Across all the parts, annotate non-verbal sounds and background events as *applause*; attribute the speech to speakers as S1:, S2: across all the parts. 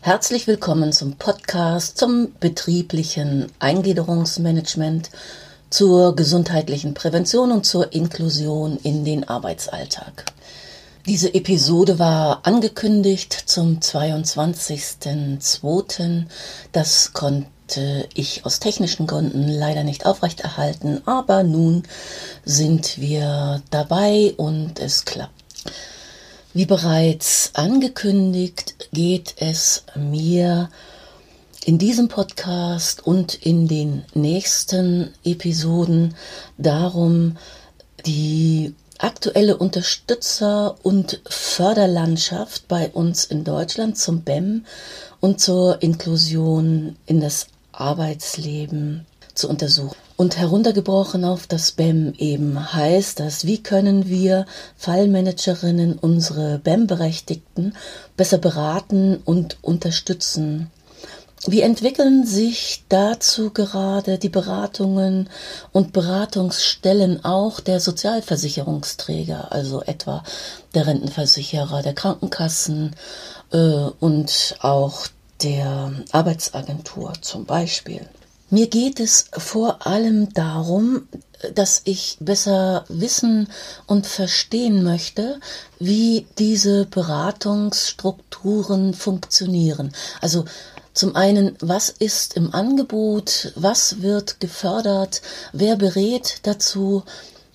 S1: Herzlich willkommen zum Podcast zum betrieblichen Eingliederungsmanagement, zur gesundheitlichen Prävention und zur Inklusion in den Arbeitsalltag. Diese Episode war angekündigt zum 22.02. Das konnte ich aus technischen Gründen leider nicht aufrechterhalten, aber nun sind wir dabei und es klappt. Wie bereits angekündigt, geht es mir in diesem Podcast und in den nächsten Episoden darum, die aktuelle Unterstützer- und Förderlandschaft bei uns in Deutschland zum BEM und zur Inklusion in das Arbeitsleben zu untersuchen. Und heruntergebrochen auf das BEM eben heißt das, wie können wir Fallmanagerinnen unsere BEM-Berechtigten besser beraten und unterstützen. Wie entwickeln sich dazu gerade die Beratungen und Beratungsstellen auch der Sozialversicherungsträger, also etwa der Rentenversicherer, der Krankenkassen äh, und auch der Arbeitsagentur zum Beispiel? Mir geht es vor allem darum, dass ich besser wissen und verstehen möchte, wie diese Beratungsstrukturen funktionieren. Also zum einen, was ist im Angebot, was wird gefördert, wer berät dazu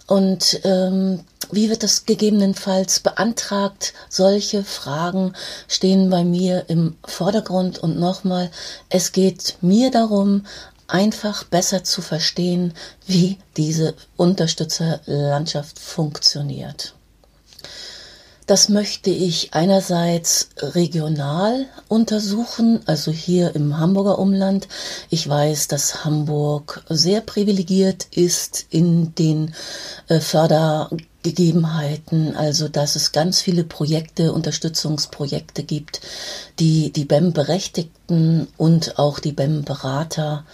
S1: und ähm, wie wird das gegebenenfalls beantragt? Solche Fragen stehen bei mir im Vordergrund. Und nochmal, es geht mir darum, einfach besser zu verstehen, wie diese Unterstützerlandschaft funktioniert. Das möchte ich einerseits regional untersuchen, also hier im Hamburger Umland. Ich weiß, dass Hamburg sehr privilegiert ist in den äh, Fördergegebenheiten, also dass es ganz viele Projekte, Unterstützungsprojekte gibt, die die BEM-Berechtigten und auch die BEM-Berater äh,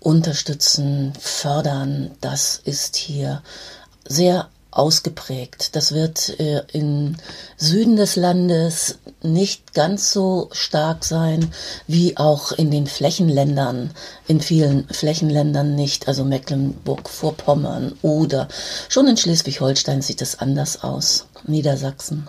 S1: unterstützen, fördern. Das ist hier sehr ausgeprägt. Das wird äh, im Süden des Landes nicht ganz so stark sein wie auch in den Flächenländern, in vielen Flächenländern nicht, also Mecklenburg-Vorpommern oder schon in Schleswig-Holstein sieht es anders aus, Niedersachsen.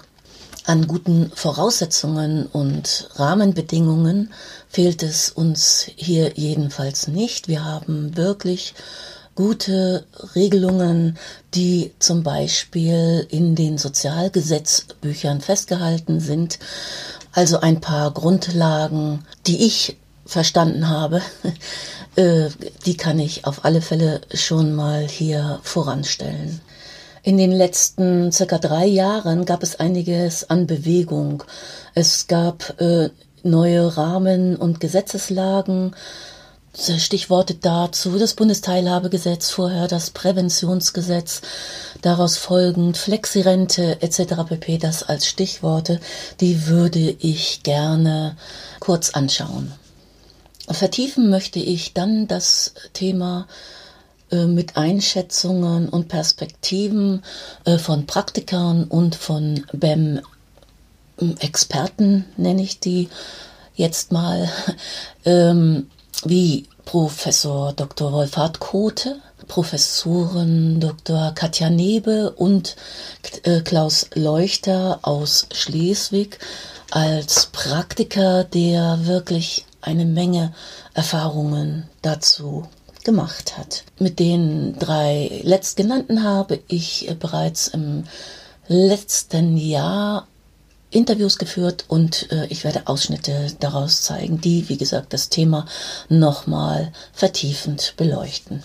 S1: An guten Voraussetzungen und Rahmenbedingungen fehlt es uns hier jedenfalls nicht. Wir haben wirklich gute Regelungen, die zum Beispiel in den Sozialgesetzbüchern festgehalten sind. Also ein paar Grundlagen, die ich verstanden habe, *laughs* äh, die kann ich auf alle Fälle schon mal hier voranstellen. In den letzten circa drei Jahren gab es einiges an Bewegung. Es gab äh, neue Rahmen und Gesetzeslagen, Stichworte dazu das Bundesteilhabegesetz, vorher das Präventionsgesetz, daraus folgend Flexirente etc. pp. Das als Stichworte, die würde ich gerne kurz anschauen. Vertiefen möchte ich dann das Thema mit Einschätzungen und Perspektiven äh, von Praktikern und von BEM Experten, nenne ich die jetzt mal, *laughs* ähm, wie Professor Dr. Wolfhard Kote, Professoren Dr. Katja Nebe und äh, Klaus Leuchter aus Schleswig als Praktiker, der wirklich eine Menge Erfahrungen dazu gemacht hat. Mit den drei letztgenannten habe ich bereits im letzten Jahr Interviews geführt und äh, ich werde Ausschnitte daraus zeigen, die, wie gesagt, das Thema nochmal vertiefend beleuchten.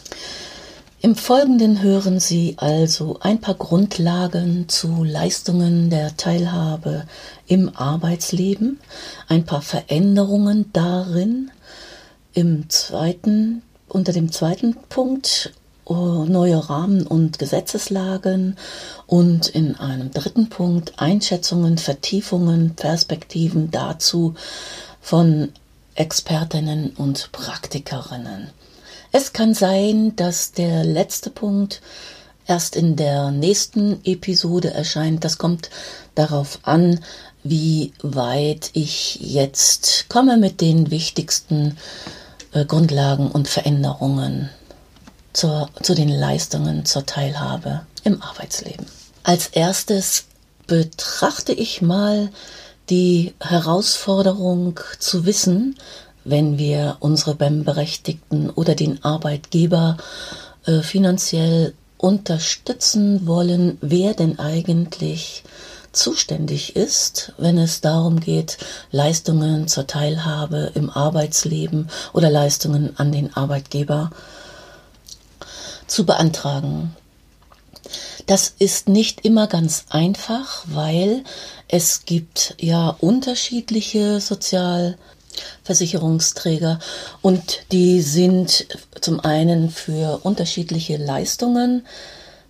S1: Im Folgenden hören Sie also ein paar Grundlagen zu Leistungen der Teilhabe im Arbeitsleben, ein paar Veränderungen darin. Im zweiten, unter dem zweiten Punkt neue Rahmen und Gesetzeslagen und in einem dritten Punkt Einschätzungen, Vertiefungen, Perspektiven dazu von Expertinnen und Praktikerinnen. Es kann sein, dass der letzte Punkt erst in der nächsten Episode erscheint. Das kommt darauf an, wie weit ich jetzt komme mit den wichtigsten äh, Grundlagen und Veränderungen zur, zu den Leistungen zur Teilhabe im Arbeitsleben. Als erstes betrachte ich mal die Herausforderung zu wissen, wenn wir unsere BEM-Berechtigten oder den Arbeitgeber äh, finanziell unterstützen wollen, wer denn eigentlich zuständig ist, wenn es darum geht, Leistungen zur Teilhabe im Arbeitsleben oder Leistungen an den Arbeitgeber zu beantragen. Das ist nicht immer ganz einfach, weil es gibt ja unterschiedliche Sozialversicherungsträger und die sind zum einen für unterschiedliche Leistungen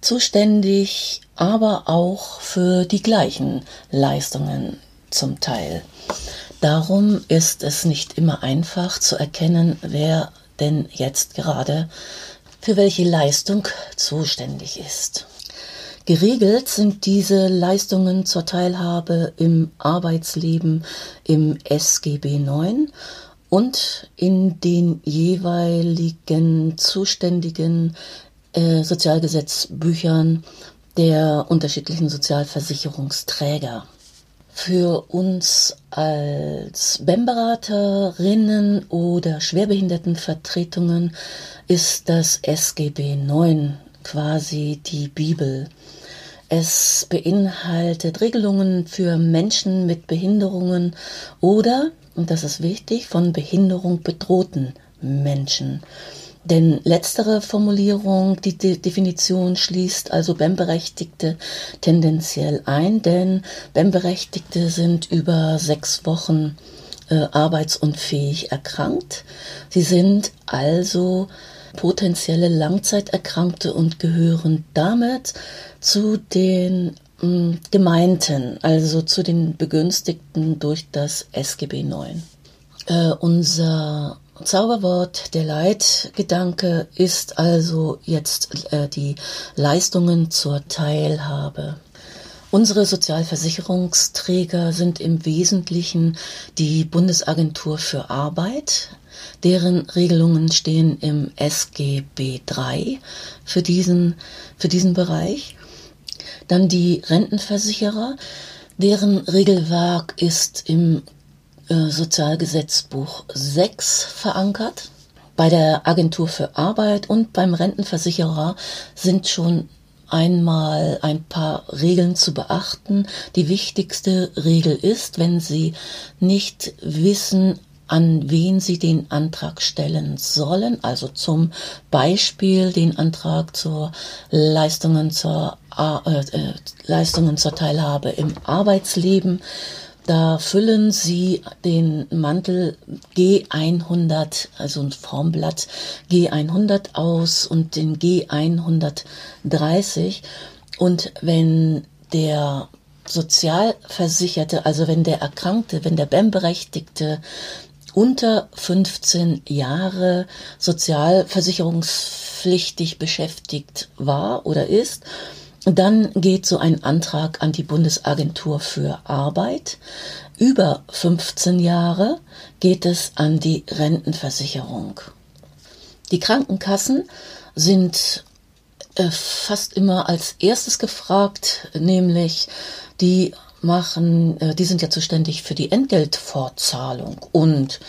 S1: zuständig, aber auch für die gleichen Leistungen zum Teil. Darum ist es nicht immer einfach zu erkennen, wer denn jetzt gerade für welche Leistung zuständig ist. Geregelt sind diese Leistungen zur Teilhabe im Arbeitsleben im SGB IX und in den jeweiligen zuständigen äh, Sozialgesetzbüchern der unterschiedlichen Sozialversicherungsträger. Für uns als BEM-Beraterinnen oder Schwerbehindertenvertretungen ist das SGB IX quasi die Bibel. Es beinhaltet Regelungen für Menschen mit Behinderungen oder, und das ist wichtig, von Behinderung bedrohten Menschen. Denn letztere Formulierung, die De Definition schließt also BEM-Berechtigte tendenziell ein, denn BEM-Berechtigte sind über sechs Wochen äh, arbeitsunfähig erkrankt. Sie sind also potenzielle Langzeiterkrankte und gehören damit zu den mh, mm, Gemeinten, also zu den Begünstigten durch das SGB IX. Äh, unser Zauberwort, der Leitgedanke ist also jetzt äh, die Leistungen zur Teilhabe. Unsere Sozialversicherungsträger sind im Wesentlichen die Bundesagentur für Arbeit, deren Regelungen stehen im SGB III für diesen, für diesen Bereich. Dann die Rentenversicherer, deren Regelwerk ist im Sozialgesetzbuch 6 verankert. Bei der Agentur für Arbeit und beim Rentenversicherer sind schon einmal ein paar Regeln zu beachten. Die wichtigste Regel ist, wenn Sie nicht wissen, an wen Sie den Antrag stellen sollen, also zum Beispiel den Antrag zur Leistungen zur, äh, äh, Leistungen zur Teilhabe im Arbeitsleben. Da füllen Sie den Mantel G100, also ein Formblatt G100 aus und den G130. Und wenn der Sozialversicherte, also wenn der Erkrankte, wenn der BEM-Berechtigte unter 15 Jahre sozialversicherungspflichtig beschäftigt war oder ist, dann geht so ein Antrag an die Bundesagentur für Arbeit. Über 15 Jahre geht es an die Rentenversicherung. Die Krankenkassen sind äh, fast immer als erstes gefragt, nämlich die machen, äh, die sind ja zuständig für die Entgeltfortzahlung und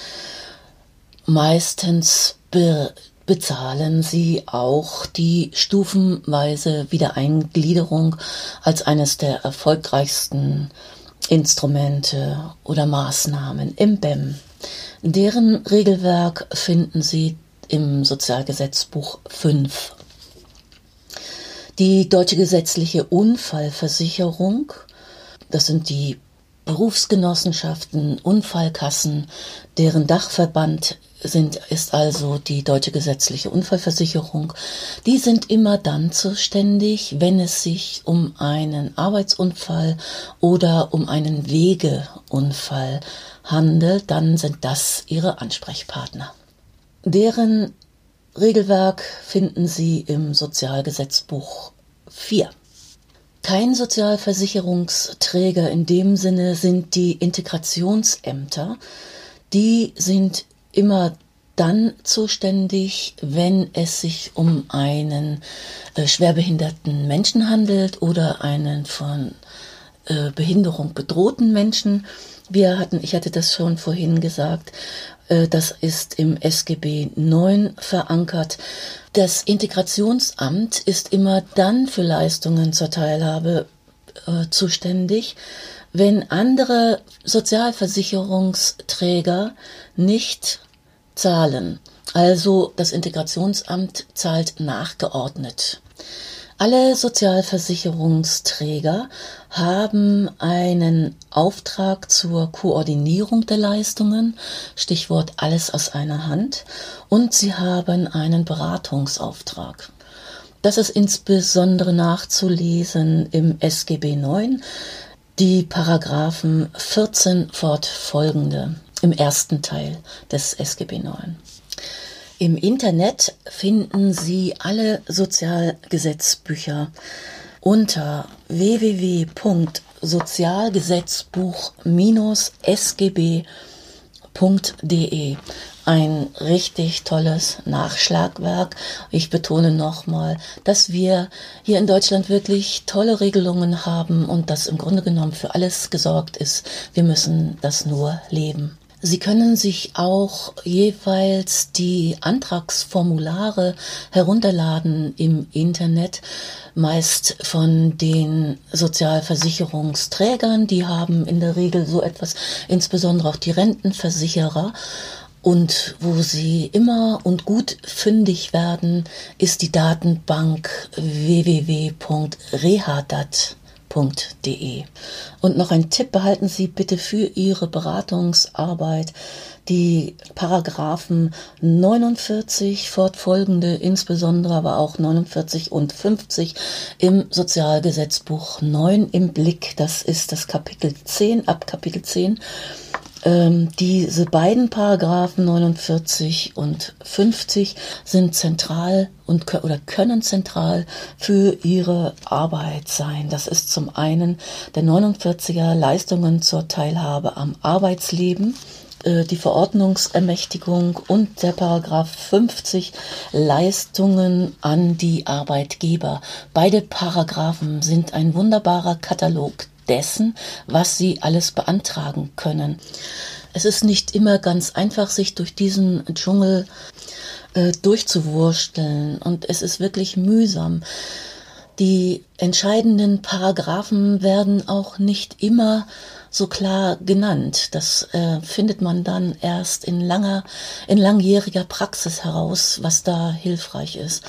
S1: meistens bezahlen sie auch die stufenweise Wiedereingliederung als eines der erfolgreichsten Instrumente oder Maßnahmen im BEM. Deren Regelwerk finden Sie im Sozialgesetzbuch 5. Die deutsche gesetzliche Unfallversicherung das sind die Berufsgenossenschaften, Unfallkassen, deren Dachverband sind, ist also die deutsche gesetzliche Unfallversicherung. Die sind immer dann zuständig, wenn es sich um einen Arbeitsunfall oder um einen Wegeunfall handelt, dann sind das ihre Ansprechpartner. Deren Regelwerk finden Sie im Sozialgesetzbuch 4. Kein Sozialversicherungsträger in dem Sinne sind die Integrationsämter. Die sind immer dann zuständig, wenn es sich um einen äh, schwerbehinderten Menschen handelt oder einen von äh, Behinderung bedrohten Menschen. Wir hatten, ich hatte das schon vorhin gesagt, äh, das ist im SGB 9 verankert. Das Integrationsamt ist immer dann für Leistungen zur Teilhabe äh, zuständig, wenn andere Sozialversicherungsträger nicht zahlen. Also das Integrationsamt zahlt nachgeordnet. Alle Sozialversicherungsträger haben einen Auftrag zur Koordinierung der Leistungen, Stichwort alles aus einer Hand, und sie haben einen Beratungsauftrag. Das ist insbesondere nachzulesen im SGB 9, die Paragraphen 14 fortfolgende im ersten Teil des SGB 9. Im Internet finden Sie alle Sozialgesetzbücher unter www.sozialgesetzbuch-sgb.de. Ein richtig tolles Nachschlagwerk. Ich betone nochmal, dass wir hier in Deutschland wirklich tolle Regelungen haben und dass im Grunde genommen für alles gesorgt ist. Wir müssen das nur leben. Sie können sich auch jeweils die Antragsformulare herunterladen im Internet, meist von den Sozialversicherungsträgern. Die haben in der Regel so etwas, insbesondere auch die Rentenversicherer. Und wo sie immer und gut fündig werden, ist die Datenbank www.rehadat www.beratung.de. Und noch ein Tipp behalten Sie bitte für Ihre Beratungsarbeit die Paragraphen 49 fortfolgende, insbesondere aber auch 49 und 50 im Sozialgesetzbuch 9 im Blick. Das ist das Kapitel 10 ab Kapitel 10 ähm, diese beiden Paragraphen 49 und 50 sind zentral und oder können zentral für ihre Arbeit sein. Das ist zum einen der 49er Leistungen zur Teilhabe am Arbeitsleben äh, die Verordnungsermächtigung und der Paragraph 50 Leistungen an die Arbeitgeber. Beide Paragraphen sind ein wunderbarer Katalog dessen, was sie alles beantragen können. Es ist nicht immer ganz einfach, sich durch diesen Dschungel äh, durchzuwursteln und es ist wirklich mühsam. Die entscheidenden Paragraphen werden auch nicht immer so klar genannt. Das äh, findet man dann erst in langer, in langjähriger Praxis heraus, was da hilfreich ist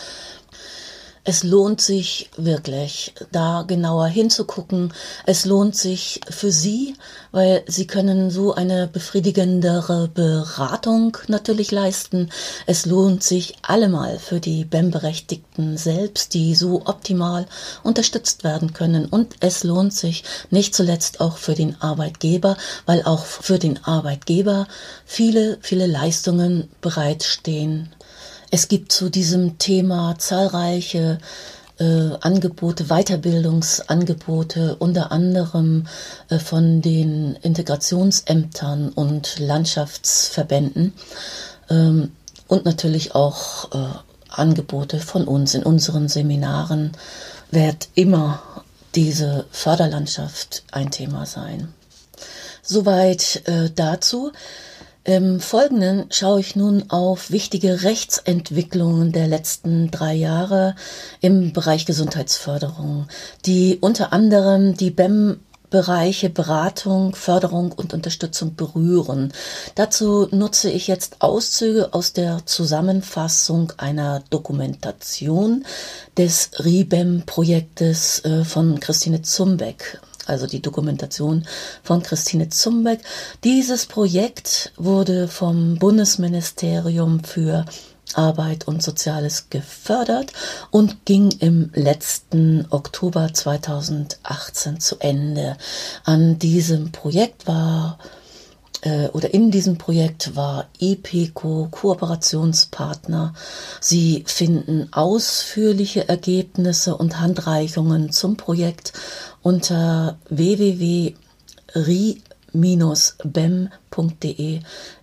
S1: es lohnt sich wirklich, da genauer hinzugucken. Es lohnt sich für Sie, weil Sie können so eine befriedigendere Beratung natürlich leisten. Es lohnt sich allemal für die BEM-Berechtigten selbst, die so optimal unterstützt werden können. Und es lohnt sich nicht zuletzt auch für den Arbeitgeber, weil auch für den Arbeitgeber viele, viele Leistungen bereitstehen es gibt zu diesem Thema zahlreiche äh, Angebote, Weiterbildungsangebote, unter anderem äh, von den Integrationsämtern und Landschaftsverbänden ähm, und natürlich auch äh, Angebote von uns in unseren Seminaren wird immer diese Förderlandschaft ein Thema sein. Soweit äh, dazu. Im Folgenden schaue ich nun auf wichtige Rechtsentwicklungen der letzten drei Jahre im Bereich Gesundheitsförderung, die unter anderem die BEM Bereiche Beratung, Förderung und Unterstützung berühren. Dazu nutze ich jetzt Auszüge aus der Zusammenfassung einer Dokumentation des RIBEM-Projektes äh, von Christine Zumbeck also die Dokumentation von Christine Zumbeck. Dieses Projekt wurde vom Bundesministerium für Arbeit und Soziales gefördert und ging im letzten Oktober 2018 zu Ende. An diesem Projekt war äh, oder in diesem Projekt war EPECO Kooperationspartner. Sie finden ausführliche Ergebnisse und Handreichungen zum Projekt unter www.ri-bem.de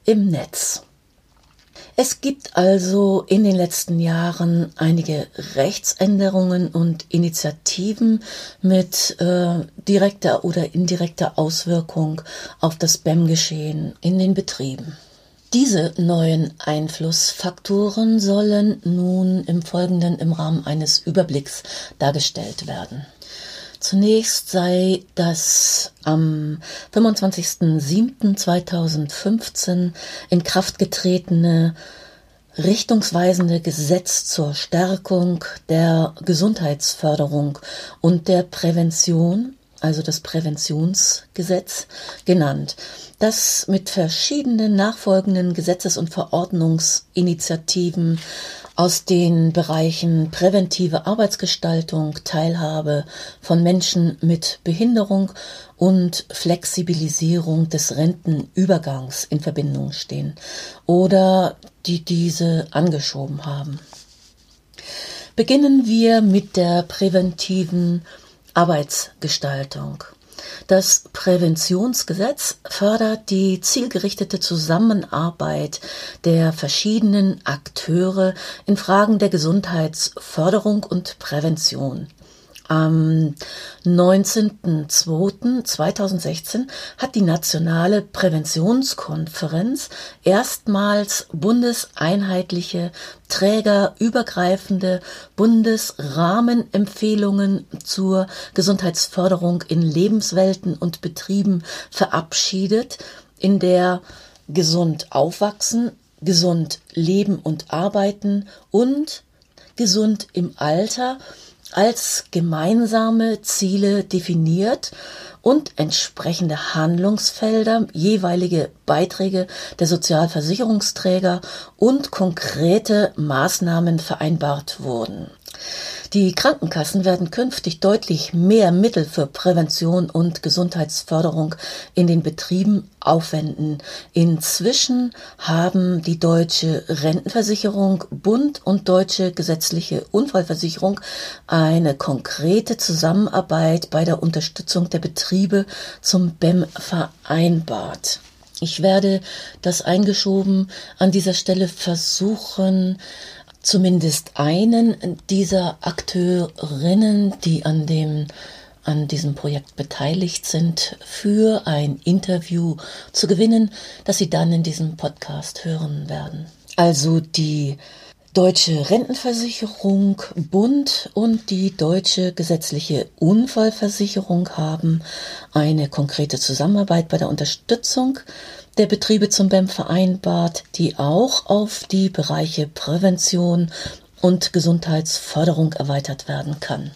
S1: im Netz. Es gibt also in den letzten Jahren einige Rechtsänderungen und Initiativen mit äh, direkter oder indirekter Auswirkung auf das BEM-Geschehen in den Betrieben. Diese neuen Einflussfaktoren sollen nun im Folgenden im Rahmen eines Überblicks dargestellt werden. Zunächst sei das am 25.07.2015 in Kraft getretene richtungsweisende Gesetz zur Stärkung der Gesundheitsförderung und der Prävention, also das Präventionsgesetz, genannt, das mit verschiedenen nachfolgenden Gesetzes- und Verordnungsinitiativen aus den Bereichen präventive Arbeitsgestaltung, Teilhabe von Menschen mit Behinderung und Flexibilisierung des Rentenübergangs in Verbindung stehen oder die diese angeschoben haben. Beginnen wir mit der präventiven Arbeitsgestaltung. Das Präventionsgesetz fördert die zielgerichtete Zusammenarbeit der verschiedenen Akteure in Fragen der Gesundheitsförderung und Prävention. Am 19.02.2016 hat die Nationale Präventionskonferenz erstmals bundeseinheitliche, trägerübergreifende Bundesrahmenempfehlungen zur Gesundheitsförderung in Lebenswelten und Betrieben verabschiedet, in der gesund aufwachsen, gesund leben und arbeiten und gesund im Alter als gemeinsame Ziele definiert und entsprechende Handlungsfelder, jeweilige Beiträge der Sozialversicherungsträger und konkrete Maßnahmen vereinbart wurden. Die Krankenkassen werden künftig deutlich mehr Mittel für Prävention und Gesundheitsförderung in den Betrieben aufwenden. Inzwischen haben die Deutsche Rentenversicherung, Bund und Deutsche Gesetzliche Unfallversicherung eine konkrete Zusammenarbeit bei der Unterstützung der Betriebe zum BEM vereinbart. Ich werde das eingeschoben an dieser Stelle versuchen, zumindest einen dieser Akteurinnen, die an dem an diesem Projekt beteiligt sind, für ein Interview zu gewinnen, das Sie dann in diesem Podcast hören werden. Also die Deutsche Rentenversicherung, Bund und die Deutsche Gesetzliche Unfallversicherung haben eine konkrete Zusammenarbeit bei der Unterstützung der Betriebe zum BEM vereinbart, die auch auf die Bereiche Prävention und Gesundheitsförderung erweitert werden kann.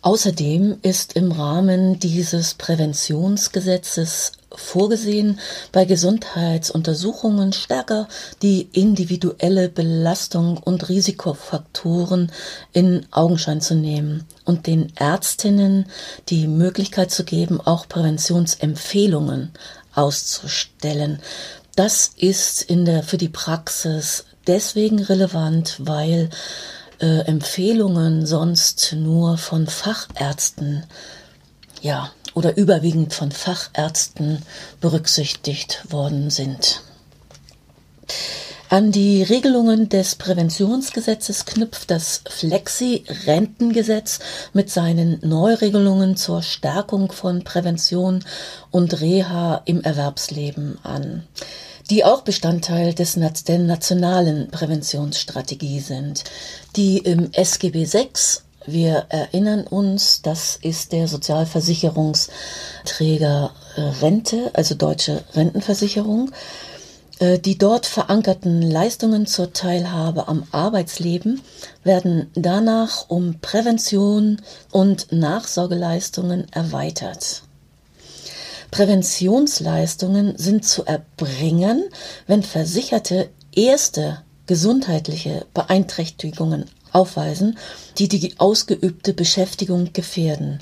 S1: Außerdem ist im Rahmen dieses Präventionsgesetzes vorgesehen, bei Gesundheitsuntersuchungen stärker die individuelle Belastung und Risikofaktoren in Augenschein zu nehmen und den Ärztinnen die Möglichkeit zu geben, auch Präventionsempfehlungen auszustellen. Das ist in der, für die Praxis deswegen relevant, weil äh, Empfehlungen sonst nur von Fachärzten, ja, oder überwiegend von Fachärzten berücksichtigt worden sind. An die Regelungen des Präventionsgesetzes knüpft das Flexi-Rentengesetz mit seinen Neuregelungen zur Stärkung von Prävention und Reha im Erwerbsleben an, die auch Bestandteil des, der nationalen Präventionsstrategie sind, die im SGB VI wir erinnern uns, das ist der Sozialversicherungsträger äh, Rente, also deutsche Rentenversicherung, äh, die dort verankerten Leistungen zur Teilhabe am Arbeitsleben werden danach um Prävention und Nachsorgeleistungen erweitert. Präventionsleistungen sind zu erbringen, wenn Versicherte erste gesundheitliche Beeinträchtigungen aufweisen, die die ausgeübte Beschäftigung gefährden.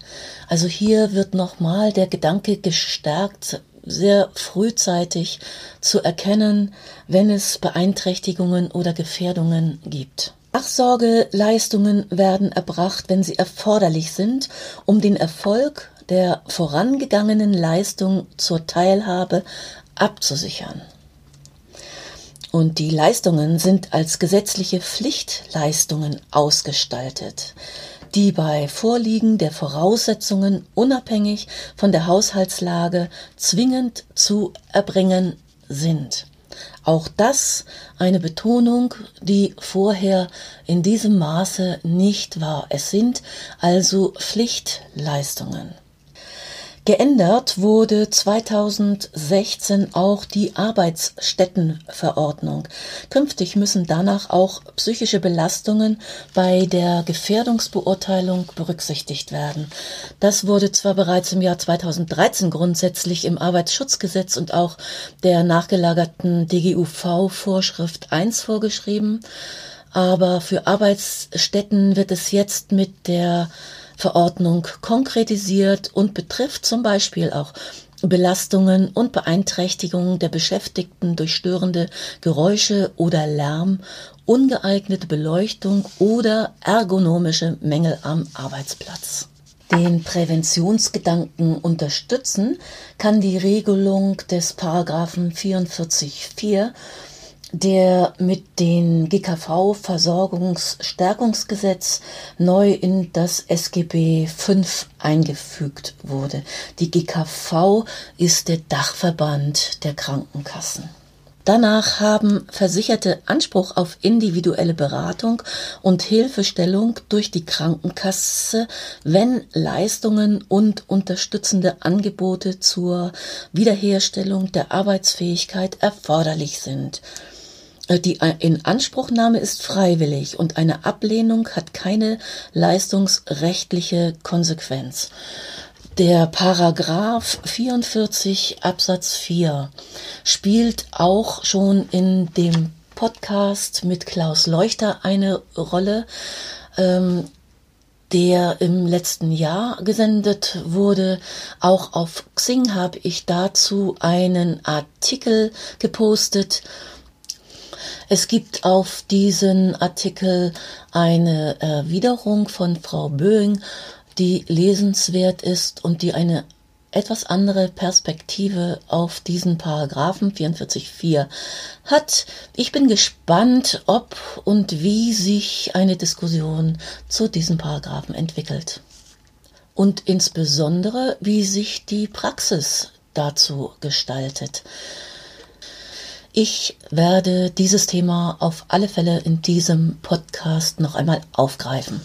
S1: Also hier wird nochmal der Gedanke gestärkt, sehr frühzeitig zu erkennen, wenn es Beeinträchtigungen oder Gefährdungen gibt. Nachsorgeleistungen werden erbracht, wenn sie erforderlich sind, um den Erfolg der vorangegangenen Leistung zur Teilhabe abzusichern. Und die Leistungen sind als gesetzliche Pflichtleistungen ausgestaltet, die bei Vorliegen der Voraussetzungen unabhängig von der Haushaltslage zwingend zu erbringen sind. Auch das eine Betonung, die vorher in diesem Maße nicht war. Es sind also Pflichtleistungen. Geändert wurde 2016 auch die Arbeitsstättenverordnung. Künftig müssen danach auch psychische Belastungen bei der Gefährdungsbeurteilung berücksichtigt werden. Das wurde zwar bereits im Jahr 2013 grundsätzlich im Arbeitsschutzgesetz und auch der nachgelagerten DGUV-Vorschrift 1 vorgeschrieben, aber für Arbeitsstätten wird es jetzt mit der Verordnung konkretisiert und betrifft zum Beispiel auch Belastungen und Beeinträchtigungen der Beschäftigten durch störende Geräusche oder Lärm, ungeeignete Beleuchtung oder ergonomische Mängel am Arbeitsplatz. Den Präventionsgedanken unterstützen kann die Regelung des Paragraphen 44.4 der mit dem GKV-Versorgungsstärkungsgesetz neu in das SGB V eingefügt wurde. Die GKV ist der Dachverband der Krankenkassen. Danach haben Versicherte Anspruch auf individuelle Beratung und Hilfestellung durch die Krankenkasse, wenn Leistungen und unterstützende Angebote zur Wiederherstellung der Arbeitsfähigkeit erforderlich sind. Äh, die Inanspruchnahme ist freiwillig und eine Ablehnung hat keine leistungsrechtliche Konsequenz. Der Paragraph 44 Absatz 4 spielt auch schon in dem Podcast mit Klaus Leuchter eine Rolle, ähm, der im letzten Jahr gesendet wurde. Auch auf Xing habe ich dazu einen Artikel gepostet es gibt auf diesen Artikel eine Erwiderung von Frau Böing, die lesenswert ist und die eine etwas andere Perspektive auf diesen Paragraphen 44.4 hat. Ich bin gespannt, ob und wie sich eine Diskussion zu diesem Paragraphen entwickelt. Und insbesondere, wie sich die Praxis dazu gestaltet. Ich werde dieses Thema auf alle Fälle in diesem Podcast noch einmal aufgreifen.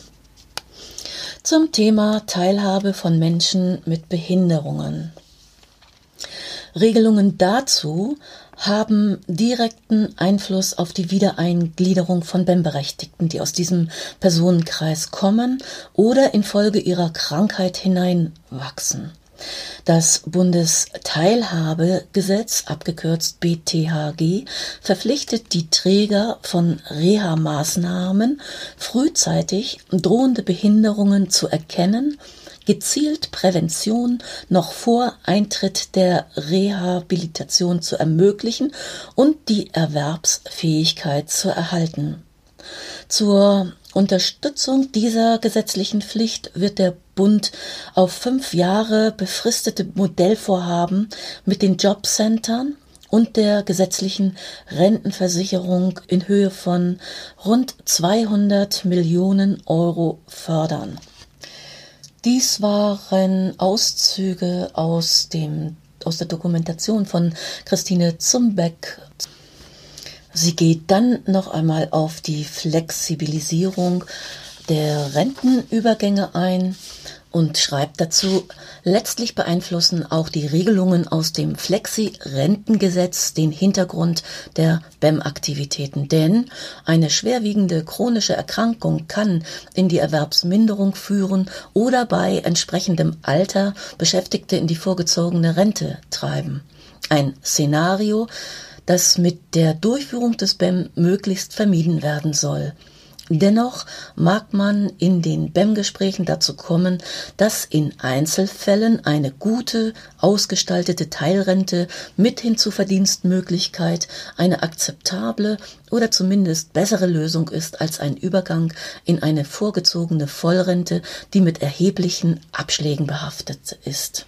S1: Zum Thema Teilhabe von Menschen mit Behinderungen. Regelungen dazu haben direkten Einfluss auf die Wiedereingliederung von BEM-Berechtigten, die aus diesem Personenkreis kommen oder infolge ihrer Krankheit hineinwachsen. Das Bundesteilhabegesetz, abgekürzt BTHG, verpflichtet die Träger von Reha-Maßnahmen, frühzeitig drohende Behinderungen zu erkennen, gezielt Prävention noch vor Eintritt der Rehabilitation zu ermöglichen und die Erwerbsfähigkeit zu erhalten. Zur Unterstützung dieser gesetzlichen Pflicht wird der Bund auf fünf Jahre befristete Modellvorhaben mit den Jobcentern und der gesetzlichen Rentenversicherung in Höhe von rund 200 Millionen Euro fördern. Dies waren Auszüge aus, dem, aus der Dokumentation von Christine Zumbeck Sie geht dann noch einmal auf die Flexibilisierung der Rentenübergänge ein und schreibt dazu, letztlich beeinflussen auch die Regelungen aus dem Flexi-Rentengesetz den Hintergrund der BEM-Aktivitäten, denn eine schwerwiegende chronische Erkrankung kann in die Erwerbsminderung führen oder bei entsprechendem Alter Beschäftigte in die vorgezogene Rente treiben. Ein Szenario, das mit der Durchführung des BEM möglichst vermieden werden soll. Dennoch mag man in den BEM-Gesprächen dazu kommen, dass in Einzelfällen eine gute, ausgestaltete Teilrente mit Hinzuverdienstmöglichkeit eine akzeptable oder zumindest bessere Lösung ist als ein Übergang in eine vorgezogene Vollrente, die mit erheblichen Abschlägen behaftet ist.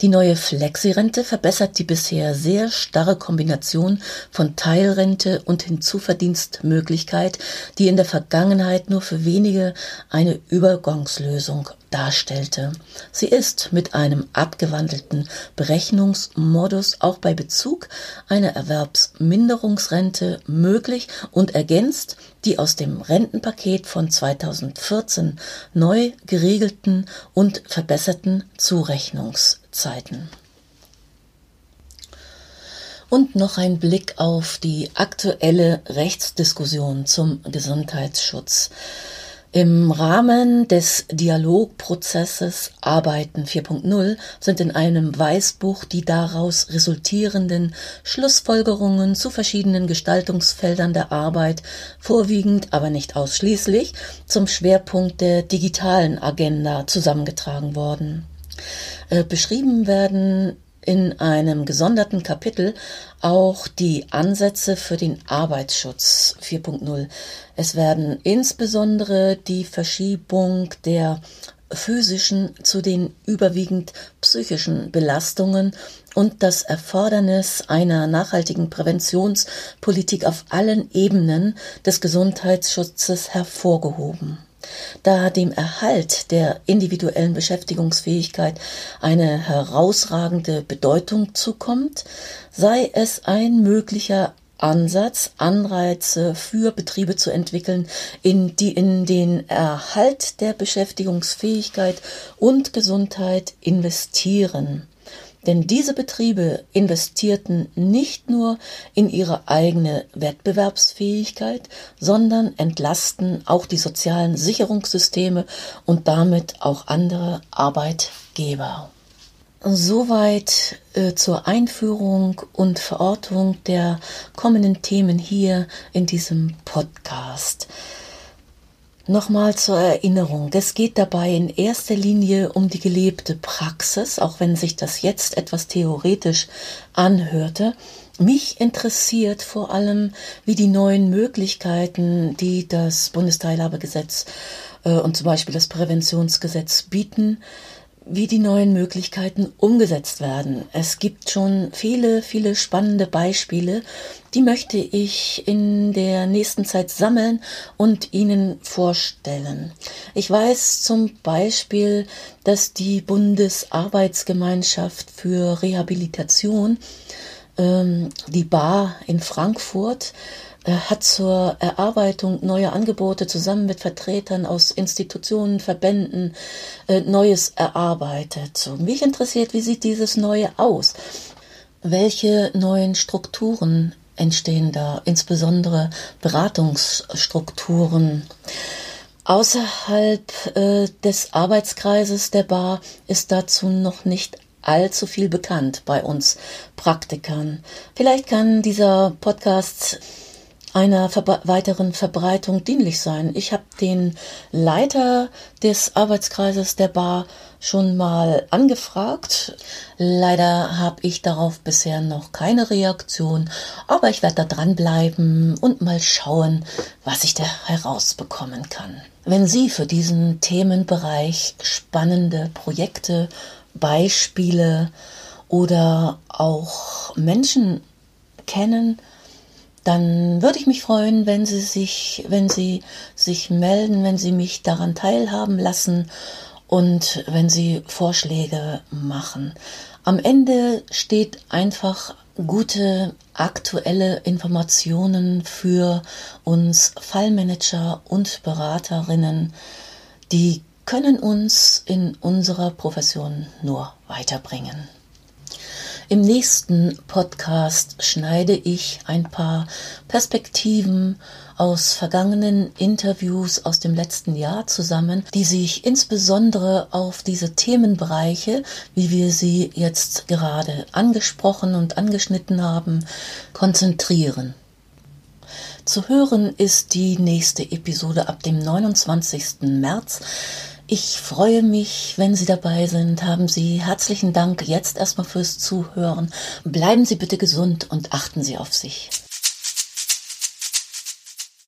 S1: Die neue Flexirente verbessert die bisher sehr starre Kombination von Teilrente und Hinzuverdienstmöglichkeit, die in der Vergangenheit nur für wenige eine Übergangslösung darstellte. Sie ist mit einem abgewandelten Berechnungsmodus auch bei Bezug einer Erwerbsminderungsrente möglich und ergänzt die aus dem Rentenpaket von 2014 neu geregelten und verbesserten Zurechnungszeiten. Und noch ein Blick auf die aktuelle Rechtsdiskussion zum Gesundheitsschutz. Im Rahmen des Dialogprozesses Arbeiten 4.0 sind in einem Weißbuch die daraus resultierenden Schlussfolgerungen zu verschiedenen Gestaltungsfeldern der Arbeit vorwiegend, aber nicht ausschließlich, zum Schwerpunkt der digitalen Agenda zusammengetragen worden. Äh, beschrieben werden in einem gesonderten Kapitel auch die Ansätze für den Arbeitsschutz 4.0. Es werden insbesondere die Verschiebung der physischen zu den überwiegend psychischen Belastungen und das Erfordernis einer nachhaltigen Präventionspolitik auf allen Ebenen des Gesundheitsschutzes hervorgehoben da dem Erhalt der individuellen Beschäftigungsfähigkeit eine herausragende Bedeutung zukommt, sei es ein möglicher Ansatz, Anreize für Betriebe zu entwickeln, in die in den Erhalt der Beschäftigungsfähigkeit und Gesundheit investieren. Denn diese Betriebe investierten nicht nur in ihre eigene Wettbewerbsfähigkeit, sondern entlasten auch die sozialen Sicherungssysteme und damit auch andere Arbeitgeber. Soweit äh, zur Einführung und Verortung der kommenden Themen hier in diesem Podcast. Nochmal zur Erinnerung, es geht dabei in erster Linie um die gelebte Praxis, auch wenn sich das jetzt etwas theoretisch anhörte. Mich interessiert vor allem, wie die neuen Möglichkeiten, die das Bundesteilhabegesetz äh, und zum Beispiel das Präventionsgesetz bieten, wie die neuen Möglichkeiten umgesetzt werden. Es gibt schon viele, viele spannende Beispiele, die möchte ich in der nächsten Zeit sammeln und Ihnen vorstellen. Ich weiß zum Beispiel, dass die Bundesarbeitsgemeinschaft für Rehabilitation, ähm, die Bar in Frankfurt, hat zur Erarbeitung neuer Angebote zusammen mit Vertretern aus Institutionen, Verbänden äh, Neues erarbeitet. Mich interessiert, wie sieht dieses Neue aus? Welche neuen Strukturen entstehen da, insbesondere Beratungsstrukturen? Außerhalb äh, des Arbeitskreises der Bar ist dazu noch nicht allzu viel bekannt bei uns Praktikern. Vielleicht kann dieser Podcast einer Verbe weiteren Verbreitung dienlich sein. Ich habe den Leiter des Arbeitskreises der Bar schon mal angefragt. Leider habe ich darauf bisher noch keine Reaktion, aber ich werde da dranbleiben und mal schauen, was ich da herausbekommen kann. Wenn Sie für diesen Themenbereich spannende Projekte, Beispiele oder auch Menschen kennen, dann würde ich mich freuen, wenn Sie sich, wenn Sie sich melden, wenn Sie mich daran teilhaben lassen und wenn Sie Vorschläge machen. Am Ende steht einfach gute aktuelle Informationen für uns Fallmanager und Beraterinnen, die können uns in unserer Profession nur weiterbringen. Im nächsten Podcast schneide ich ein paar Perspektiven aus vergangenen Interviews aus dem letzten Jahr zusammen, die sich insbesondere auf diese Themenbereiche, wie wir sie jetzt gerade angesprochen und angeschnitten haben, konzentrieren. Zu hören ist die nächste Episode ab dem 29. März. Ich freue mich, wenn Sie dabei sind. Haben Sie herzlichen Dank jetzt erstmal fürs Zuhören. Bleiben Sie bitte gesund und achten Sie auf sich.